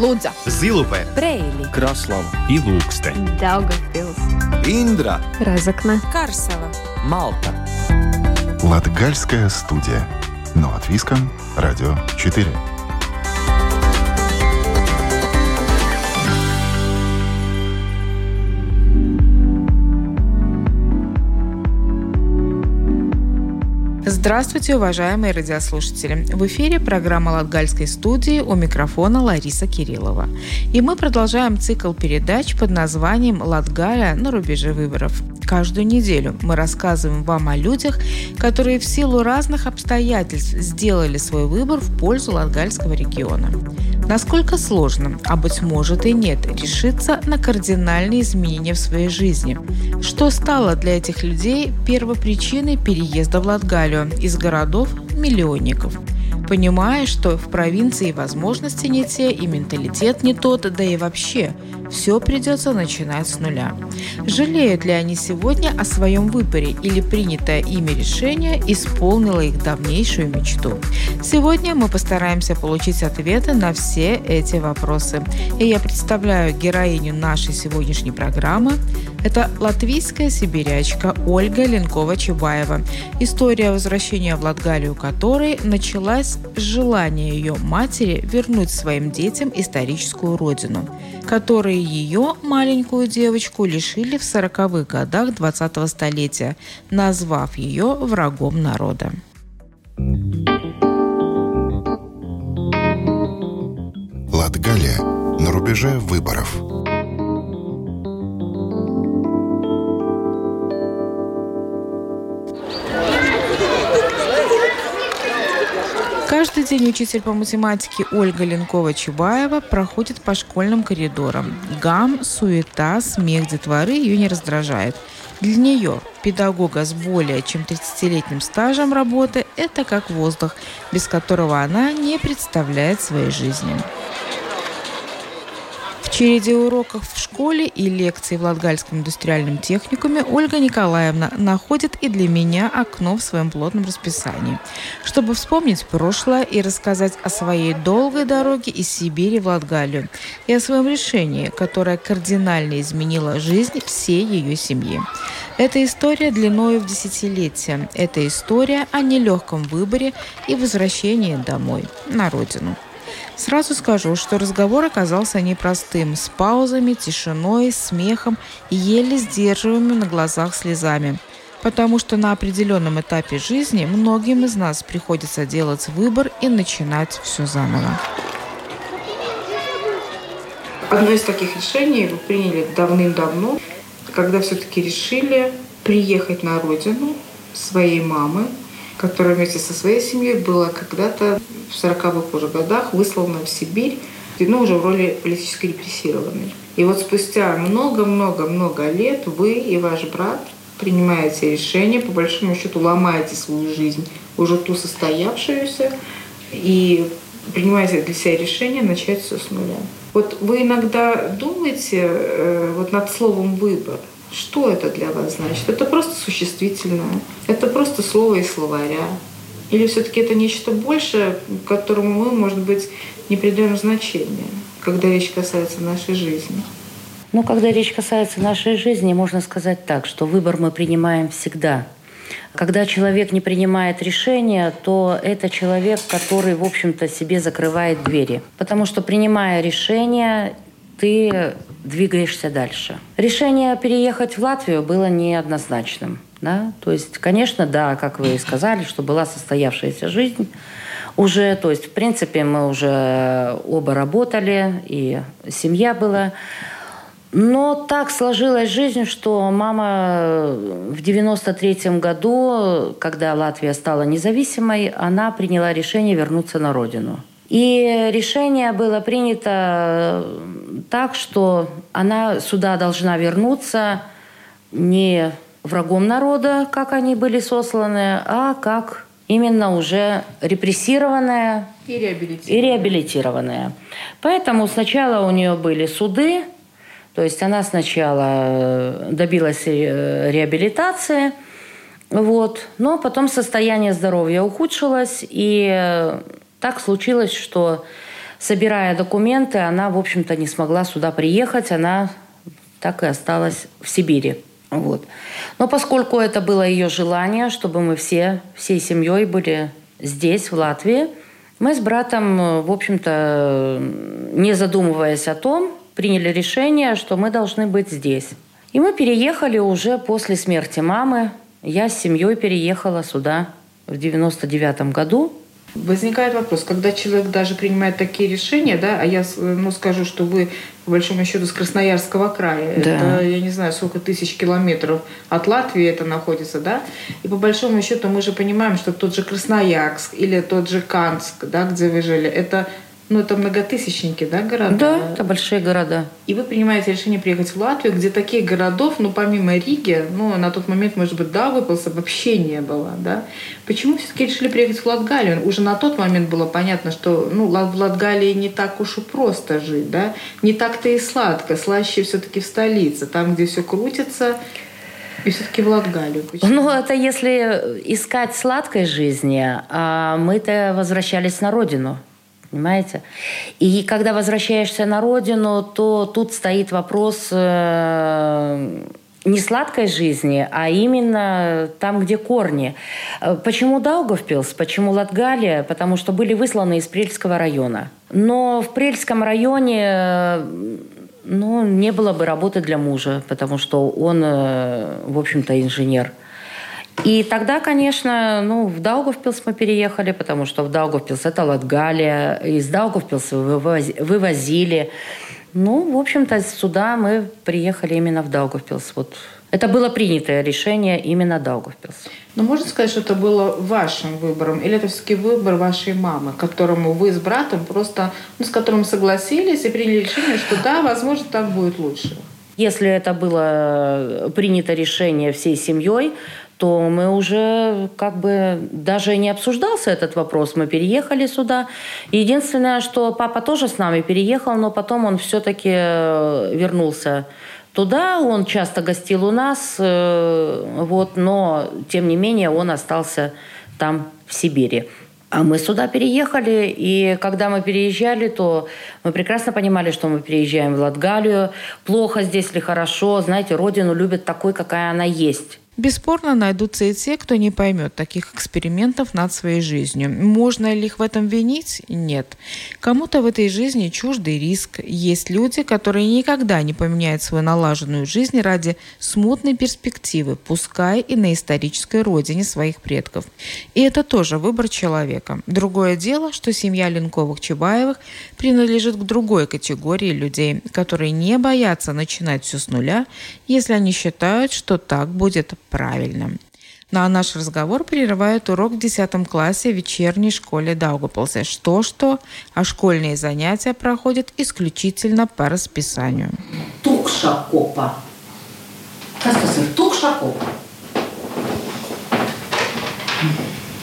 Лудза, Зилупе, Брейли, Краслава и Лукстен. Daugavpils, Индра, Разокна, Карсела. Малта. Латгальская студия. Но от Виском, Радио 4. Здравствуйте, уважаемые радиослушатели! В эфире программа Латгальской студии у микрофона Лариса Кириллова. И мы продолжаем цикл передач под названием «Латгалия на рубеже выборов». Каждую неделю мы рассказываем вам о людях, которые в силу разных обстоятельств сделали свой выбор в пользу Латгальского региона. Насколько сложно, а быть может и нет, решиться на кардинальные изменения в своей жизни? Что стало для этих людей первопричиной переезда в Латгалию из городов-миллионников? Понимая, что в провинции возможности не те и менталитет не тот, да и вообще все придется начинать с нуля. Жалеют ли они сегодня о своем выборе или принятое ими решение исполнило их давнейшую мечту? Сегодня мы постараемся получить ответы на все эти вопросы. И я представляю героиню нашей сегодняшней программы. Это латвийская сибирячка Ольга Ленкова-Чубаева, история возвращения в Латгалию которой началась с желания ее матери вернуть своим детям историческую родину, которые ее, маленькую девочку, лишили в 40-х годах 20-го столетия, назвав ее врагом народа. Латгалия на рубеже выборов. Каждый день учитель по математике Ольга Ленкова-Чубаева проходит по школьным коридорам. Гам, суета, смех детворы ее не раздражает. Для нее, педагога с более чем 30-летним стажем работы, это как воздух, без которого она не представляет своей жизни. Череде уроков в школе и лекций в Латгальском индустриальном техникуме Ольга Николаевна находит и для меня окно в своем плотном расписании, чтобы вспомнить прошлое и рассказать о своей долгой дороге из Сибири в Латгалию и о своем решении, которое кардинально изменило жизнь всей ее семьи. Это история длиною в десятилетия. Это история о нелегком выборе и возвращении домой, на родину. Сразу скажу, что разговор оказался непростым, с паузами, тишиной, смехом и еле сдерживаемыми на глазах слезами. Потому что на определенном этапе жизни многим из нас приходится делать выбор и начинать все заново. Одно из таких решений вы приняли давным-давно, когда все-таки решили приехать на родину своей мамы, которая вместе со своей семьей была когда-то в 40-х уже годах выслана в Сибирь, ну, уже в роли политически репрессированной. И вот спустя много-много-много лет вы и ваш брат принимаете решение, по большому счету ломаете свою жизнь, уже ту состоявшуюся, и принимаете для себя решение начать все с нуля. Вот вы иногда думаете э, вот над словом «выбор», что это для вас значит? Это просто существительное, это просто слово из словаря. Или все-таки это нечто большее, которому мы, может быть, не придаем значения, когда речь касается нашей жизни? Ну, когда речь касается нашей жизни, можно сказать так, что выбор мы принимаем всегда. Когда человек не принимает решения, то это человек, который, в общем-то, себе закрывает двери. Потому что, принимая решение, ты двигаешься дальше. Решение переехать в Латвию было неоднозначным. Да? То есть, конечно, да, как вы и сказали, что была состоявшаяся жизнь уже. То есть, в принципе, мы уже оба работали, и семья была. Но так сложилась жизнь, что мама в 93 году, когда Латвия стала независимой, она приняла решение вернуться на родину. И решение было принято так, что она сюда должна вернуться не врагом народа, как они были сосланы, а как именно уже репрессированная и реабилитированная. и реабилитированная. Поэтому сначала у нее были суды, то есть она сначала добилась реабилитации, вот, но потом состояние здоровья ухудшилось, и так случилось, что собирая документы, она, в общем-то, не смогла сюда приехать. Она так и осталась в Сибири. Вот. Но поскольку это было ее желание, чтобы мы все, всей семьей были здесь, в Латвии, мы с братом, в общем-то, не задумываясь о том, приняли решение, что мы должны быть здесь. И мы переехали уже после смерти мамы. Я с семьей переехала сюда в 99 году. Возникает вопрос, когда человек даже принимает такие решения, да, а я ну, скажу, что вы, по большому счету, с Красноярского края, да. это, я не знаю, сколько тысяч километров от Латвии это находится, да, и по большому счету мы же понимаем, что тот же Красноярск или тот же Канск, да, где вы жили, это ну, это многотысячники, да, города? Да, это большие города. И вы принимаете решение приехать в Латвию, где таких городов, ну, помимо Риги, ну, на тот момент, может быть, да, выпался, вообще не было, да? Почему все-таки решили приехать в Латгалию? Уже на тот момент было понятно, что, ну, в Латгалии не так уж и просто жить, да? Не так-то и сладко, слаще все-таки в столице, там, где все крутится, и все-таки в Латгалию. Почему? Ну, это если искать сладкой жизни, а мы-то возвращались на родину. Понимаете? И когда возвращаешься на родину, то тут стоит вопрос э, не сладкой жизни, а именно там, где корни. Э, почему Даугавпилс? Почему Латгалия? Потому что были высланы из Прельского района. Но в Прельском районе э, ну, не было бы работы для мужа, потому что он, в общем-то, инженер. И тогда, конечно, ну, в Даугавпилс мы переехали, потому что в Даугавпилс это Латгалия, из Даугавпилса вывозили. Ну, в общем-то, сюда мы приехали именно в Даугавпилс. Вот это было принятое решение именно Даугавпилс. Но можно сказать, что это было вашим выбором, или это все-таки выбор вашей мамы, которому вы с братом просто, ну, с которым согласились и приняли решение, что да, возможно, так будет лучше? Если это было принято решение всей семьей, то мы уже как бы даже не обсуждался этот вопрос. Мы переехали сюда. Единственное, что папа тоже с нами переехал, но потом он все-таки э, вернулся туда. Он часто гостил у нас, э, вот, но тем не менее он остался там в Сибири. А мы сюда переехали, и когда мы переезжали, то мы прекрасно понимали, что мы переезжаем в Латгалию. Плохо здесь или хорошо, знаете, родину любят такой, какая она есть. Бесспорно найдутся и те, кто не поймет таких экспериментов над своей жизнью. Можно ли их в этом винить? Нет. Кому-то в этой жизни чуждый риск. Есть люди, которые никогда не поменяют свою налаженную жизнь ради смутной перспективы, пускай и на исторической родине своих предков. И это тоже выбор человека. Другое дело, что семья Ленковых-Чебаевых принадлежит к другой категории людей, которые не боятся начинать все с нуля, если они считают, что так будет правильно. Ну а наш разговор прерывает урок в 10 классе в вечерней школе Даугапилса. Что-что, а школьные занятия проходят исключительно по расписанию. Тукша копа. Kas tas ir tukša kopa?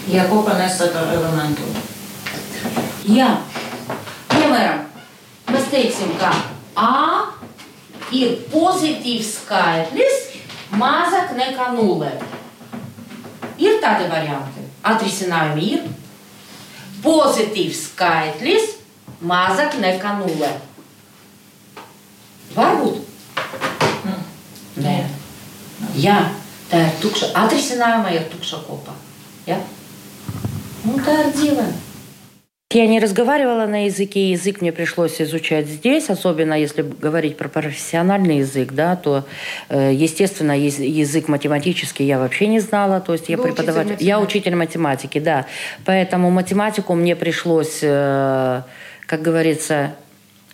Ja kopa nesaka elementu. Jā, piemēram, mēs teiksim, ka A ir pozitīvs skaitlis, mazāk nekā nulle. Ir tādi varianti. Atrisinājumi ir. Pozitīvs skaitlis mazāk nekā nulle. Varbūt. Mm. Nē. Jā, tā ir tukša. Atrisinājuma ir tukša kopā. Ja? Nu, tā ir dzīve. Я не разговаривала на языке, язык мне пришлось изучать здесь, особенно если говорить про профессиональный язык, да, то, э, естественно, язык математический я вообще не знала, то есть я Вы преподаватель, учитель я учитель математики, да, поэтому математику мне пришлось, э, как говорится,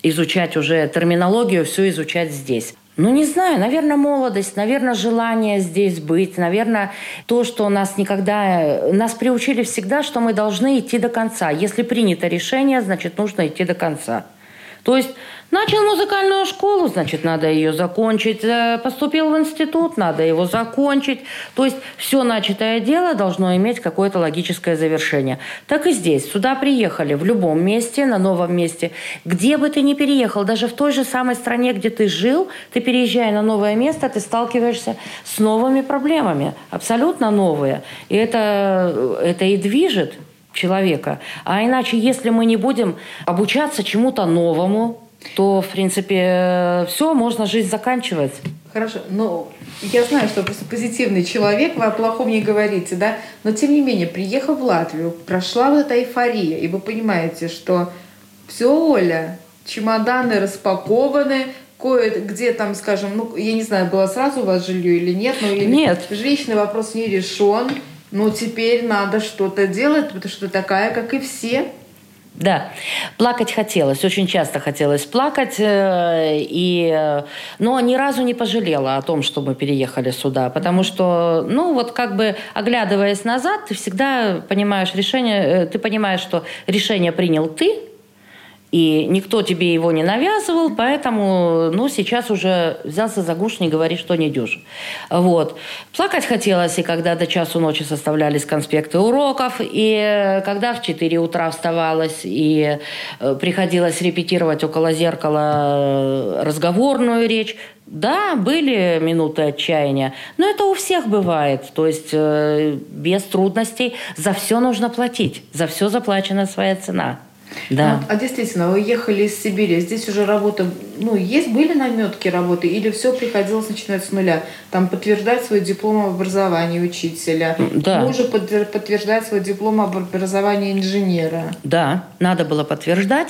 изучать уже терминологию, все изучать здесь. Ну, не знаю, наверное, молодость, наверное, желание здесь быть, наверное, то, что нас никогда... Нас приучили всегда, что мы должны идти до конца. Если принято решение, значит, нужно идти до конца. То есть Начал музыкальную школу, значит, надо ее закончить. Э, поступил в институт, надо его закончить. То есть все начатое дело должно иметь какое-то логическое завершение. Так и здесь. Сюда приехали в любом месте, на новом месте. Где бы ты ни переехал, даже в той же самой стране, где ты жил, ты переезжая на новое место, ты сталкиваешься с новыми проблемами. Абсолютно новые. И это, это и движет человека. А иначе, если мы не будем обучаться чему-то новому, то, в принципе, все, можно жизнь заканчивать. Хорошо, но я знаю, что просто позитивный человек, вы о плохом не говорите, да? Но, тем не менее, приехав в Латвию, прошла вот эта эйфория, и вы понимаете, что все, Оля, чемоданы распакованы, кое-где там, скажем, ну, я не знаю, было сразу у вас жилье или нет, но или нет. жилищный вопрос не решен, но теперь надо что-то делать, потому что такая, как и все. Да, плакать хотелось, очень часто хотелось плакать, э, и, э, но ни разу не пожалела о том, что мы переехали сюда, потому что, ну вот как бы оглядываясь назад, ты всегда понимаешь решение, э, ты понимаешь, что решение принял ты, и никто тебе его не навязывал, поэтому, ну, сейчас уже взялся за гуш, не говори, что не дюж. Вот. Плакать хотелось, и когда до часу ночи составлялись конспекты уроков, и когда в 4 утра вставалась, и э, приходилось репетировать около зеркала разговорную речь, да, были минуты отчаяния, но это у всех бывает. То есть э, без трудностей за все нужно платить, за все заплачена своя цена. Да. Ну, а действительно, вы ехали из Сибири, здесь уже работа, ну, есть, были наметки работы, или все приходилось начинать с нуля? Там подтверждать свой диплом об образовании учителя, да. мужу подтверждать свой диплом об образовании инженера. Да, надо было подтверждать,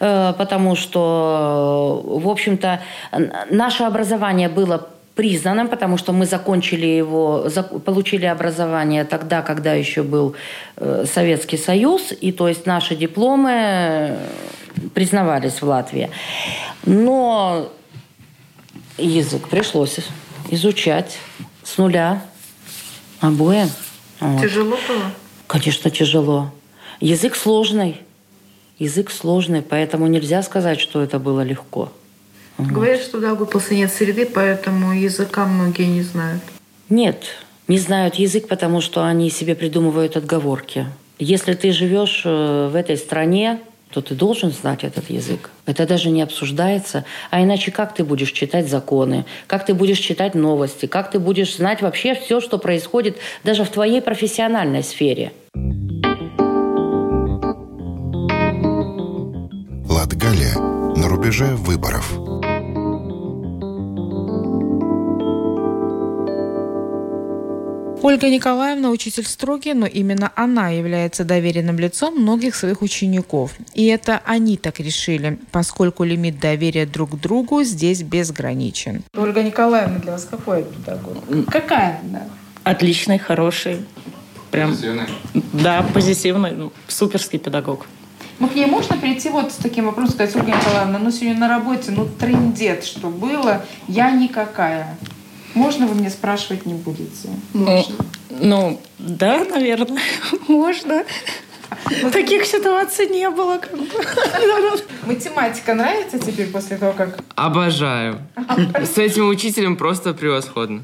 э, потому что, в общем-то, наше образование было признанным, потому что мы закончили его, получили образование тогда, когда еще был э, Советский Союз, и то есть наши дипломы э, признавались в Латвии. Но язык пришлось изучать с нуля обоим. Вот. Тяжело было? Конечно, тяжело. Язык сложный. Язык сложный, поэтому нельзя сказать, что это было легко. Угу. Говорят, что в Даугавпилсе нет среды, поэтому языка многие не знают. Нет, не знают язык, потому что они себе придумывают отговорки. Если ты живешь э, в этой стране, то ты должен знать этот язык. Это даже не обсуждается. А иначе как ты будешь читать законы, как ты будешь читать новости, как ты будешь знать вообще все, что происходит даже в твоей профессиональной сфере. Латгалия на рубеже выборов. Ольга Николаевна учитель строгий, но именно она является доверенным лицом многих своих учеников. И это они так решили, поскольку лимит доверия друг к другу здесь безграничен. Ольга Николаевна для вас какой педагог? Какая она? Отличный, хороший. Прям, позитивный. Да, позитивный, ну, суперский педагог. Ну, к ней можно прийти вот с таким вопросом, сказать, Ольга Николаевна, ну, сегодня на работе, ну, трендет, что было, я никакая. Можно вы мне спрашивать не будете? Можно. Ну, да, наверное, можно. Таких ситуаций не было. Как бы. Математика нравится теперь после того, как... Обожаю. С этим учителем просто превосходно.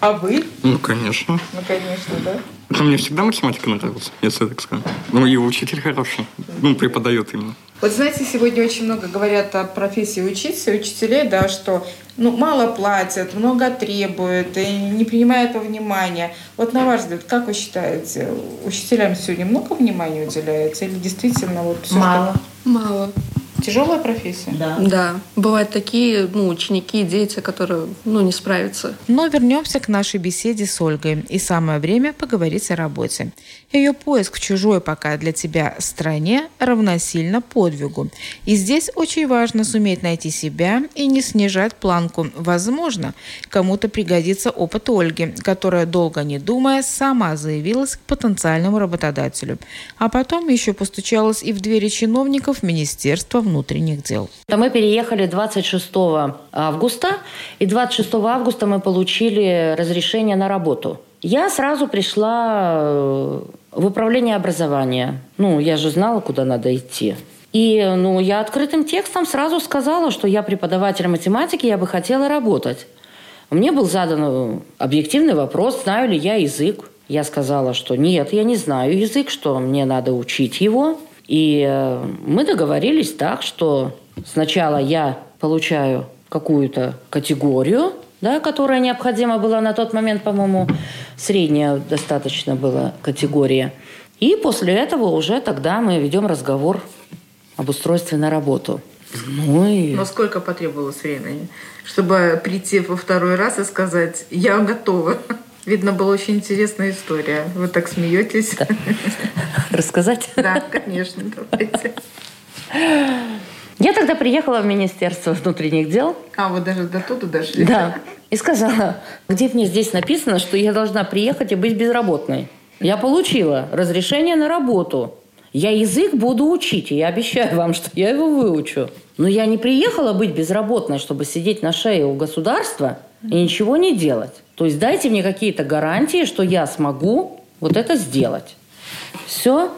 А вы? Ну, конечно. Ну, конечно, да. Мне всегда математика нравилась, если так сказать. Ну, и учитель хороший. Ну, преподает именно. Вот знаете, сегодня очень много говорят о профессии учителя, учителей, да, что ну, мало платят, много требуют и не принимают во внимание. Вот на ваш взгляд, как вы считаете, учителям сегодня много внимания уделяется или действительно вот все Мало. Что... Мало. Тяжелая профессия? Да. Да. Бывают такие ну, ученики и дети, которые ну, не справятся. Но вернемся к нашей беседе с Ольгой. И самое время поговорить о работе. Ее поиск в чужой пока для тебя стране равносильно подвигу. И здесь очень важно суметь найти себя и не снижать планку. Возможно, кому-то пригодится опыт Ольги, которая, долго не думая, сама заявилась к потенциальному работодателю. А потом еще постучалась и в двери чиновников Министерства внутренних внутренних дел. Мы переехали 26 августа, и 26 августа мы получили разрешение на работу. Я сразу пришла э, в управление образования. Ну, я же знала, куда надо идти. И ну, я открытым текстом сразу сказала, что я преподаватель математики, я бы хотела работать. Мне был задан э, объективный вопрос, знаю ли я язык. Я сказала, что нет, я не знаю язык, что мне надо учить его. И э, мы договорились так, что сначала я получаю какую-то категорию, да, которая необходима была на тот момент, по-моему, средняя достаточно была категория. И после этого уже тогда мы ведем разговор об устройстве на работу. Ну и... Но сколько потребовалось времени, чтобы прийти во второй раз и сказать «я готова»? Видно, была очень интересная история. Вы так смеетесь. Да. Рассказать? Да, конечно, давайте. Я тогда приехала в Министерство внутренних дел. А, вы даже до туда дошли? Да. И сказала, где мне здесь написано, что я должна приехать и быть безработной. Я получила разрешение на работу. Я язык буду учить, и я обещаю вам, что я его выучу. Но я не приехала быть безработной, чтобы сидеть на шее у государства и ничего не делать. То есть дайте мне какие-то гарантии, что я смогу вот это сделать. Все.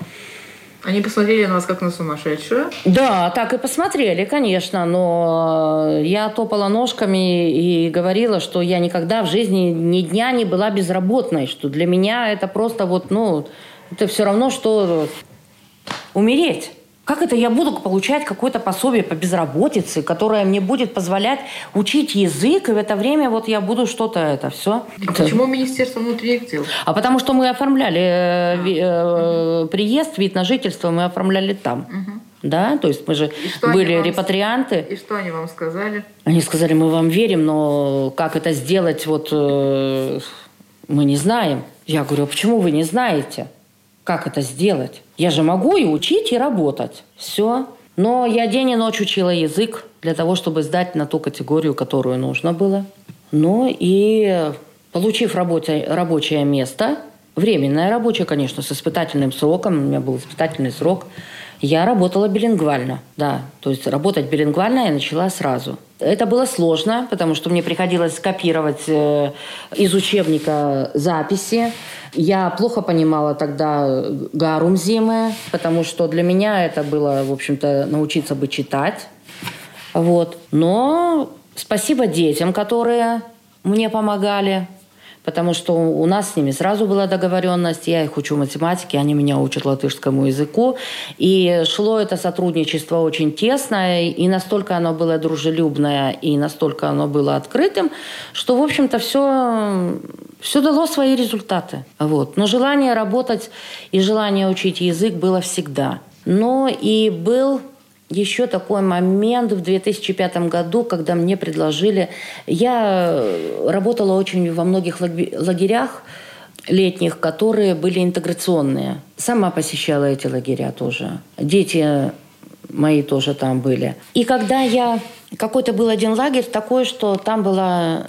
Они посмотрели на вас как на сумасшедшую? Да, так и посмотрели, конечно, но я топала ножками и говорила, что я никогда в жизни ни дня не была безработной, что для меня это просто вот, ну, это все равно, что умереть. Как это я буду получать какое-то пособие по безработице, которое мне будет позволять учить язык, и в это время вот я буду что-то это все. А почему Министерство внутренних дел? А потому что мы оформляли э, э, приезд, вид на жительство, мы оформляли там. Угу. Да, то есть мы же были вам, репатрианты. И что они вам сказали? Они сказали, мы вам верим, но как это сделать, вот э, мы не знаем. Я говорю, а почему вы не знаете? Как это сделать? Я же могу и учить, и работать. Все. Но я день и ночь учила язык для того, чтобы сдать на ту категорию, которую нужно было. Ну и получив работе, рабочее место, временное рабочее, конечно, с испытательным сроком, у меня был испытательный срок – я работала билингвально, да. То есть работать билингвально я начала сразу. Это было сложно, потому что мне приходилось копировать э, из учебника записи. Я плохо понимала тогда гарум зимы, потому что для меня это было, в общем-то, научиться бы читать. Вот. Но спасибо детям, которые мне помогали потому что у нас с ними сразу была договоренность, я их учу математике, они меня учат латышскому языку, и шло это сотрудничество очень тесное, и настолько оно было дружелюбное, и настолько оно было открытым, что, в общем-то, все, все дало свои результаты. Вот. Но желание работать и желание учить язык было всегда. Но и был еще такой момент в 2005 году, когда мне предложили... Я э, работала очень во многих лагерях летних, которые были интеграционные. Сама посещала эти лагеря тоже. Дети мои тоже там были. И когда я... Какой-то был один лагерь такой, что там была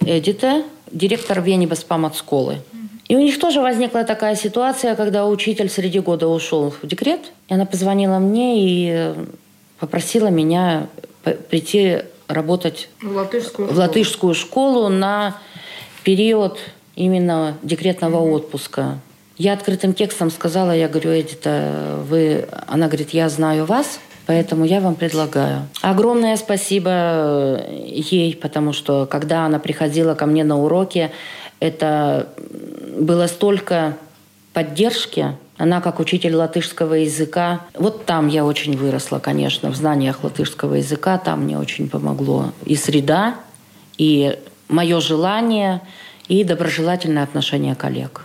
Эдита, директор Венибас школы. И у них тоже возникла такая ситуация, когда учитель среди года ушел в декрет. И она позвонила мне и попросила меня прийти работать в латышскую, в латышскую школу на период именно декретного mm-hmm. отпуска. Я открытым текстом сказала, я говорю, Эдита, вы... Она говорит, я знаю вас, поэтому я вам предлагаю. Огромное спасибо ей, потому что когда она приходила ко мне на уроки, это было столько поддержки. Она как учитель латышского языка. Вот там я очень выросла, конечно, в знаниях латышского языка. Там мне очень помогло и среда, и мое желание, и доброжелательное отношение коллег.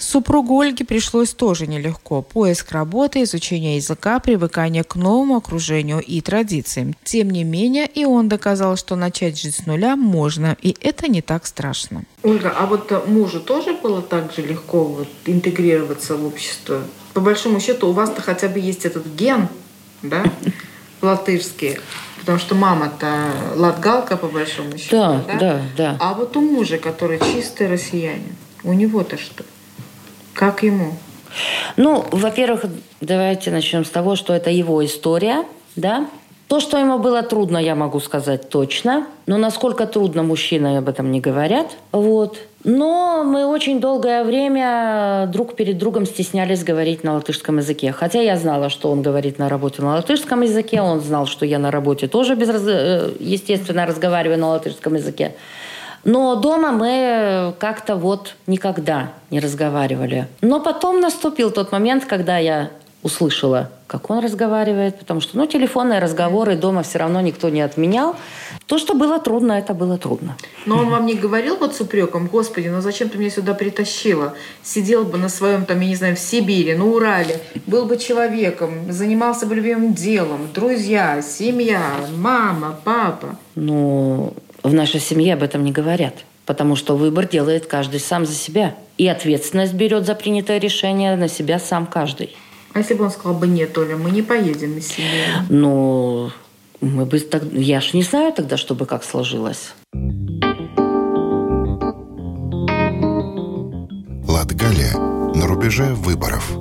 Супругу Ольге пришлось тоже нелегко. Поиск работы, изучение языка, привыкание к новому окружению и традициям. Тем не менее, и он доказал, что начать жить с нуля можно, и это не так страшно. Ольга, а вот мужу тоже было так же легко вот, интегрироваться в общество? По большому счету, у вас-то хотя бы есть этот ген, да, латышский. Потому что мама-то латгалка, по большому счету. Да, да, да, да. А вот у мужа, который чистый россиянин, у него-то что? Как ему? Ну, во-первых, давайте начнем с того, что это его история, да. То, что ему было трудно, я могу сказать точно. Но насколько трудно, мужчины об этом не говорят. Вот. Но мы очень долгое время друг перед другом стеснялись говорить на латышском языке. Хотя я знала, что он говорит на работе на латышском языке, он знал, что я на работе тоже, без, э, естественно, разговариваю на латышском языке. Но дома мы как-то вот никогда не разговаривали. Но потом наступил тот момент, когда я услышала, как он разговаривает, потому что, ну, телефонные разговоры дома все равно никто не отменял. То, что было трудно, это было трудно. Но он вам не говорил вот с упреком, господи, ну зачем ты меня сюда притащила? Сидел бы на своем, там, я не знаю, в Сибири, на Урале, был бы человеком, занимался бы любимым делом, друзья, семья, мама, папа. Ну, в нашей семье об этом не говорят, потому что выбор делает каждый сам за себя. И ответственность берет за принятое решение на себя сам каждый. А если бы он сказал бы нет, Оля, мы не поедем на семью? Ну, мы бы так... Я ж не знаю тогда, чтобы как сложилось. Латгалия на рубеже выборов.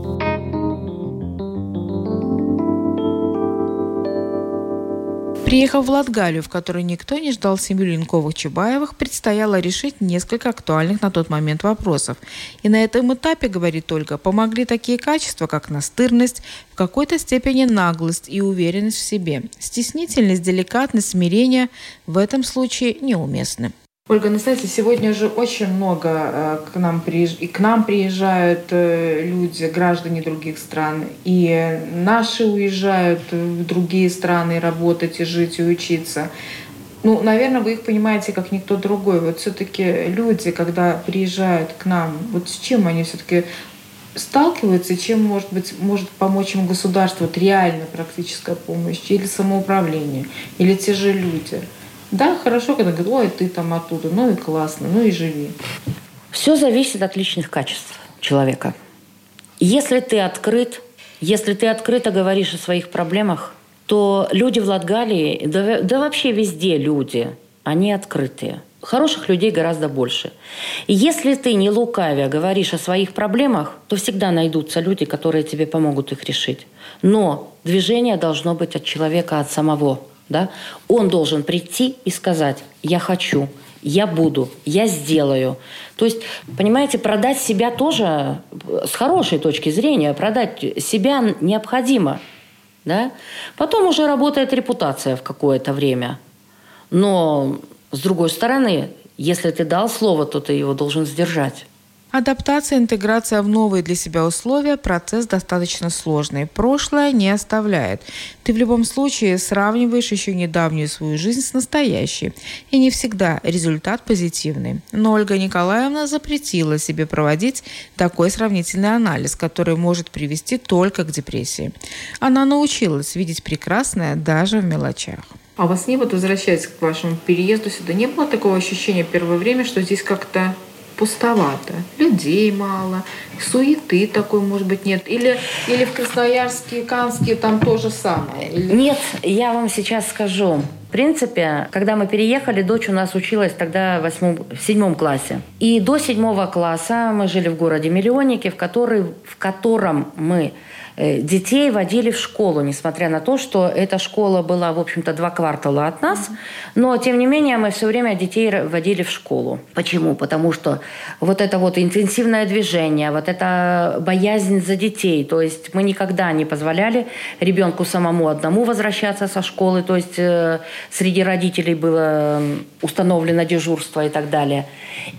Приехав в Латгалию, в которой никто не ждал семью Линковых-Чубаевых, предстояло решить несколько актуальных на тот момент вопросов. И на этом этапе, говорит Ольга, помогли такие качества, как настырность, в какой-то степени наглость и уверенность в себе. Стеснительность, деликатность, смирение в этом случае неуместны. Ольга, ну знаете, сегодня же очень много э, к нам, приезж... и к нам приезжают э, люди, граждане других стран, и наши уезжают в другие страны работать и жить и учиться. Ну, наверное, вы их понимаете как никто другой. Вот все-таки люди, когда приезжают к нам, вот с чем они все-таки сталкиваются, чем, может быть, может помочь им государство, вот реально практическая помощь, или самоуправление, или те же люди – да, хорошо, когда говорят, ой, ты там оттуда, ну и классно, ну и живи. Все зависит от личных качеств человека. Если ты открыт, если ты открыто говоришь о своих проблемах, то люди в Латгалии, да, да вообще везде люди, они открытые. Хороших людей гораздо больше. И если ты не лукавя говоришь о своих проблемах, то всегда найдутся люди, которые тебе помогут их решить. Но движение должно быть от человека, от самого да, он должен прийти и сказать, я хочу, я буду, я сделаю. То есть, понимаете, продать себя тоже с хорошей точки зрения, продать себя необходимо. Да? Потом уже работает репутация в какое-то время. Но, с другой стороны, если ты дал слово, то ты его должен сдержать. Адаптация, интеграция в новые для себя условия – процесс достаточно сложный. Прошлое не оставляет. Ты в любом случае сравниваешь еще недавнюю свою жизнь с настоящей. И не всегда результат позитивный. Но Ольга Николаевна запретила себе проводить такой сравнительный анализ, который может привести только к депрессии. Она научилась видеть прекрасное даже в мелочах. А у вас не вот возвращаясь к вашему переезду сюда, не было такого ощущения первое время, что здесь как-то пустовато, людей мало, суеты такой, может быть, нет. Или, или в Красноярске, Канске там то же самое. Или... Нет, я вам сейчас скажу. В принципе, когда мы переехали, дочь у нас училась тогда в, восьмом, в седьмом классе. И до седьмого класса мы жили в городе Миллионнике, в, который, в котором мы Э, детей водили в школу, несмотря на то, что эта школа была, в общем-то, два квартала от нас. Но, тем не менее, мы все время детей водили в школу. Почему? Потому что вот это вот интенсивное движение, вот эта боязнь за детей. То есть мы никогда не позволяли ребенку самому одному возвращаться со школы. То есть э, среди родителей было установлено дежурство и так далее.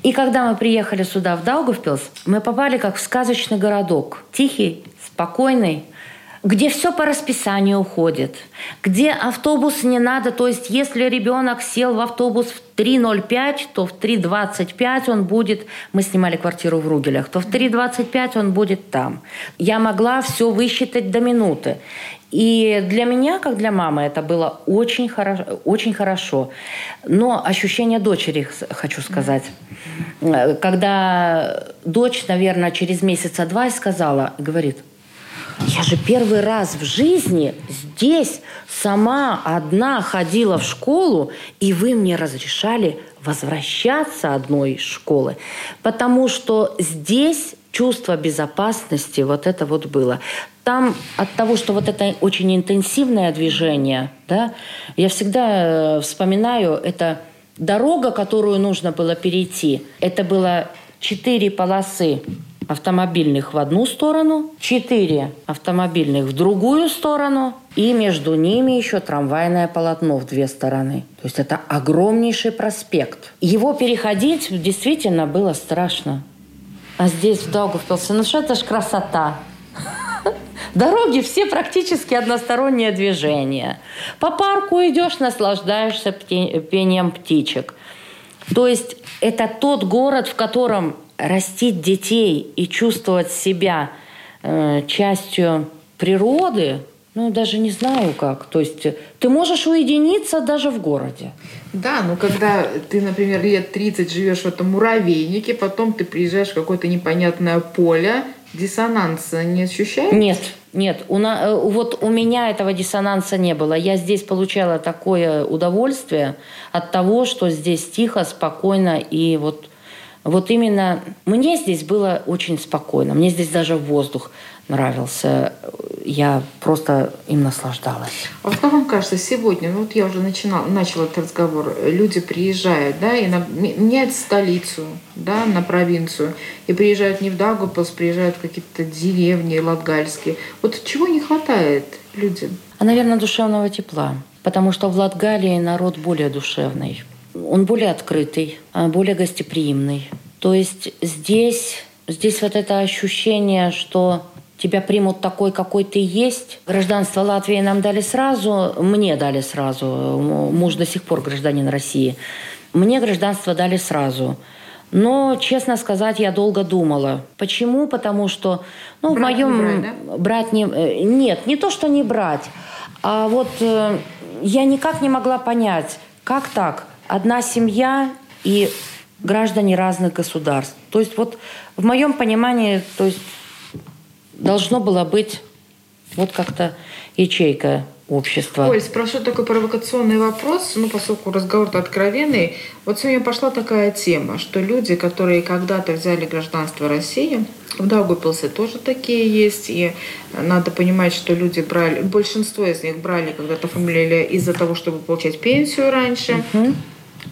И когда мы приехали сюда, в Даугавпилс, мы попали как в сказочный городок. Тихий, спокойный, где все по расписанию уходит, где автобус не надо, то есть если ребенок сел в автобус в 3.05, то в 3.25 он будет, мы снимали квартиру в Ругелях, то в 3.25 он будет там. Я могла все высчитать до минуты. И для меня, как для мамы, это было очень хорошо. Очень хорошо. Но ощущение дочери, хочу сказать. Когда дочь, наверное, через месяца два сказала, говорит, я же первый раз в жизни здесь сама одна ходила в школу, и вы мне разрешали возвращаться одной из школы, потому что здесь чувство безопасности вот это вот было. Там от того, что вот это очень интенсивное движение, да, я всегда э, вспоминаю, это дорога, которую нужно было перейти, это было четыре полосы автомобильных в одну сторону, четыре автомобильных в другую сторону, и между ними еще трамвайное полотно в две стороны. То есть это огромнейший проспект. Его переходить действительно было страшно. А здесь, в Даугавпилсе, ну что это ж красота. Дороги все практически одностороннее движение. По парку идешь, наслаждаешься пением птичек. То есть это тот город, в котором растить детей и чувствовать себя э, частью природы, ну, даже не знаю как. То есть ты можешь уединиться даже в городе. Да, но когда ты, например, лет 30 живешь в этом муравейнике, потом ты приезжаешь в какое-то непонятное поле, диссонанса не ощущаешь? Нет, нет. У на, э, вот у меня этого диссонанса не было. Я здесь получала такое удовольствие от того, что здесь тихо, спокойно и вот вот именно мне здесь было очень спокойно. Мне здесь даже воздух нравился. Я просто им наслаждалась. А вот как вам кажется, сегодня, ну вот я уже начинала, начала этот разговор, люди приезжают, да, и на, меняют столицу, да, на провинцию, и приезжают не в Дагупилс, приезжают в какие-то деревни латгальские. Вот чего не хватает людям? А, наверное, душевного тепла. Потому что в Латгалии народ более душевный. Он более открытый, а, более гостеприимный. То есть здесь, здесь вот это ощущение, что тебя примут такой, какой ты есть. Гражданство Латвии нам дали сразу, мне дали сразу. Муж до сих пор гражданин России. Мне гражданство дали сразу. Но, честно сказать, я долго думала. Почему? Потому что, ну, брать в моем... Не брать, да? брать не... Э, нет, не то, что не брать. А вот э, я никак не могла понять, как так? Одна семья и граждане разных государств. То есть вот в моем понимании, то есть должно было быть вот как-то ячейка общества. Оль, спрошу такой провокационный вопрос, ну, поскольку разговор-то откровенный. Вот сегодня пошла такая тема, что люди, которые когда-то взяли гражданство России, в Даугупилсе тоже такие есть, и надо понимать, что люди брали, большинство из них брали когда-то фамилию из-за того, чтобы получать пенсию раньше. Uh-huh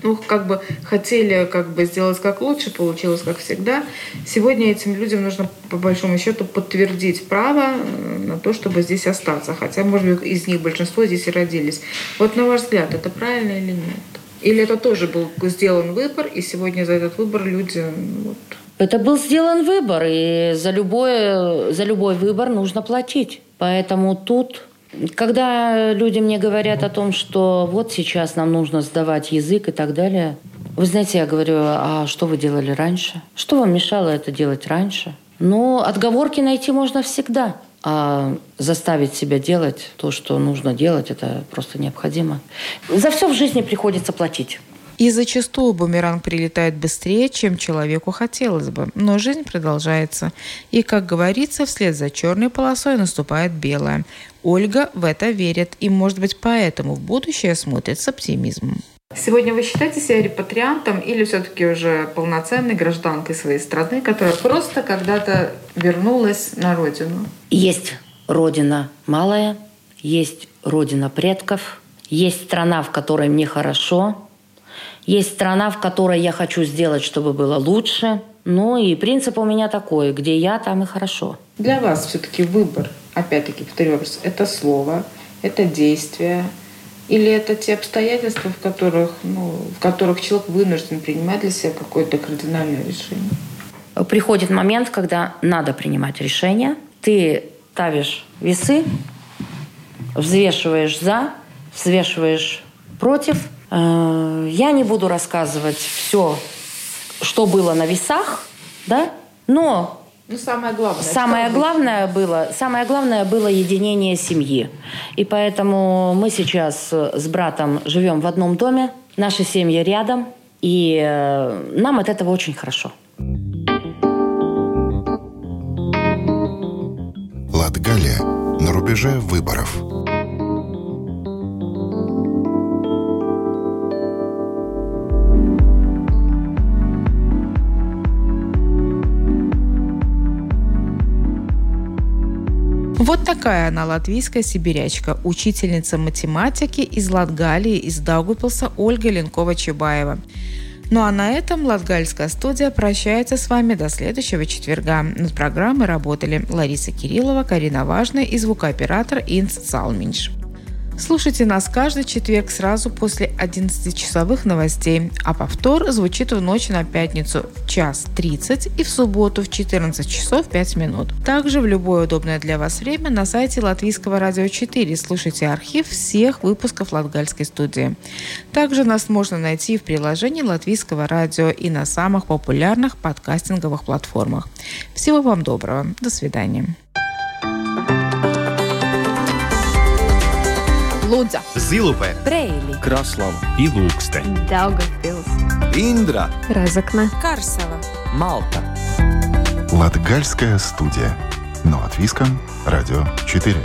ну, как бы хотели как бы сделать как лучше, получилось как всегда. Сегодня этим людям нужно, по большому счету, подтвердить право э, на то, чтобы здесь остаться. Хотя, может быть, из них большинство здесь и родились. Вот на ваш взгляд, это правильно или нет? Или это тоже был сделан выбор, и сегодня за этот выбор люди вот, это был сделан выбор, и за, любой за любой выбор нужно платить. Поэтому тут когда люди мне говорят о том, что вот сейчас нам нужно сдавать язык и так далее, вы знаете, я говорю, а что вы делали раньше? Что вам мешало это делать раньше? Ну, отговорки найти можно всегда. А заставить себя делать то, что нужно делать, это просто необходимо. За все в жизни приходится платить. И зачастую бумеранг прилетает быстрее, чем человеку хотелось бы. Но жизнь продолжается. И, как говорится, вслед за черной полосой наступает белая. Ольга в это верит. И, может быть, поэтому в будущее смотрит с оптимизмом. Сегодня вы считаете себя репатриантом или все-таки уже полноценной гражданкой своей страны, которая просто когда-то вернулась на родину? Есть родина малая, есть родина предков, есть страна, в которой мне хорошо, есть страна, в которой я хочу сделать, чтобы было лучше. Ну и принцип у меня такой, где я, там и хорошо. Для вас все-таки выбор, опять-таки повторю вопрос, это слово, это действие, или это те обстоятельства, в которых, ну, в которых человек вынужден принимать для себя какое-то кардинальное решение? Приходит момент, когда надо принимать решение. Ты ставишь весы, взвешиваешь за, взвешиваешь против – я не буду рассказывать все, что было на весах, да, но ну, самое главное. Самое главное было, самое главное было единение семьи. И поэтому мы сейчас с братом живем в одном доме, наши семьи рядом, и э, нам от этого очень хорошо. Латгалия на рубеже выборов. Вот такая она, латвийская сибирячка, учительница математики из Латгалии, из Даугупилса Ольга Ленкова-Чубаева. Ну а на этом Латгальская студия прощается с вами до следующего четверга. Над программой работали Лариса Кириллова, Карина Важная и звукооператор Инц Салминш. Слушайте нас каждый четверг сразу после 11-часовых новостей, а повтор звучит в ночь на пятницу час 30 и в субботу в 14 часов 5 минут. Также в любое удобное для вас время на сайте Латвийского радио 4 слушайте архив всех выпусков Латгальской студии. Также нас можно найти в приложении Латвийского радио и на самых популярных подкастинговых платформах. Всего вам доброго. До свидания. Лудза, Zilupē, Preili, Kraslava, Ilūkste, Daugavpils, Индра, Разокна, Карсела, Малта. Латгальская студия. Но от Виска, Радио 4.